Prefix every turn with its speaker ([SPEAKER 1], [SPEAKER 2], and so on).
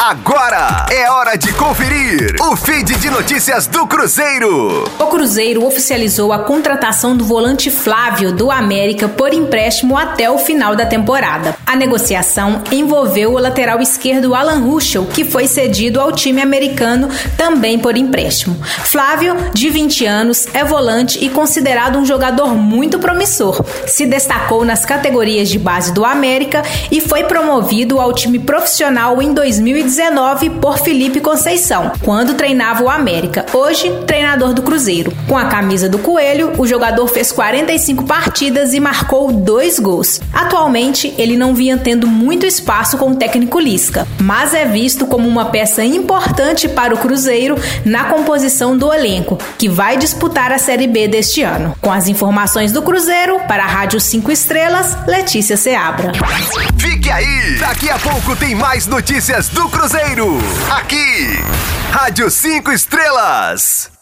[SPEAKER 1] Agora é hora de conferir o feed de notícias do Cruzeiro.
[SPEAKER 2] O Cruzeiro oficializou a contratação do volante Flávio do América por empréstimo até o final da temporada. A negociação envolveu o lateral esquerdo Alan Ruschel, que foi cedido ao time americano também por empréstimo. Flávio, de 20 anos, é volante e considerado um jogador muito promissor. Se destacou nas categorias de base do América e foi promovido ao time profissional em 2019 2019 por Felipe Conceição, quando treinava o América, hoje treinador do Cruzeiro. Com a camisa do Coelho, o jogador fez 45 partidas e marcou dois gols. Atualmente, ele não vinha tendo muito espaço com o técnico Lisca, mas é visto como uma peça importante para o Cruzeiro na composição do elenco, que vai disputar a Série B deste ano. Com as informações do Cruzeiro, para a Rádio 5 Estrelas, Letícia Seabra.
[SPEAKER 1] Fique aí! Daqui a pouco tem mais notícias do Cruzeiro. Aqui, Rádio 5 Estrelas.